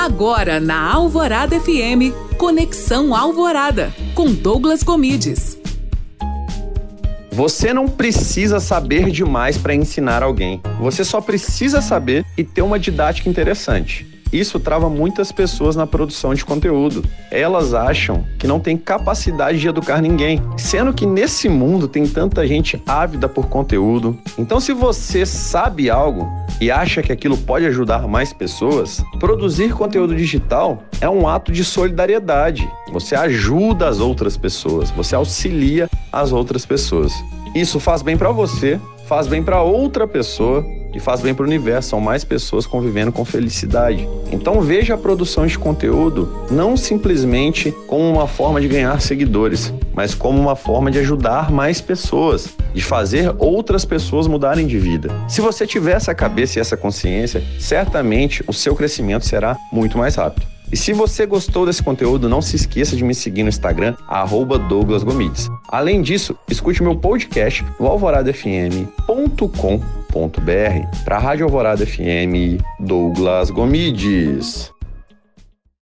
Agora na Alvorada FM, Conexão Alvorada, com Douglas Comides. Você não precisa saber demais para ensinar alguém. Você só precisa saber e ter uma didática interessante. Isso trava muitas pessoas na produção de conteúdo. Elas acham que não tem capacidade de educar ninguém, sendo que nesse mundo tem tanta gente ávida por conteúdo. Então, se você sabe algo e acha que aquilo pode ajudar mais pessoas, produzir conteúdo digital é um ato de solidariedade. Você ajuda as outras pessoas, você auxilia as outras pessoas. Isso faz bem para você, faz bem para outra pessoa e faz bem para o universo. São mais pessoas convivendo com felicidade. Então veja a produção de conteúdo não simplesmente como uma forma de ganhar seguidores, mas como uma forma de ajudar mais pessoas, de fazer outras pessoas mudarem de vida. Se você tiver essa cabeça e essa consciência, certamente o seu crescimento será muito mais rápido. E se você gostou desse conteúdo, não se esqueça de me seguir no Instagram, Douglas Gomides. Além disso, escute meu podcast no alvoradafm.com.br para a Rádio Alvorada FM Douglas Gomides.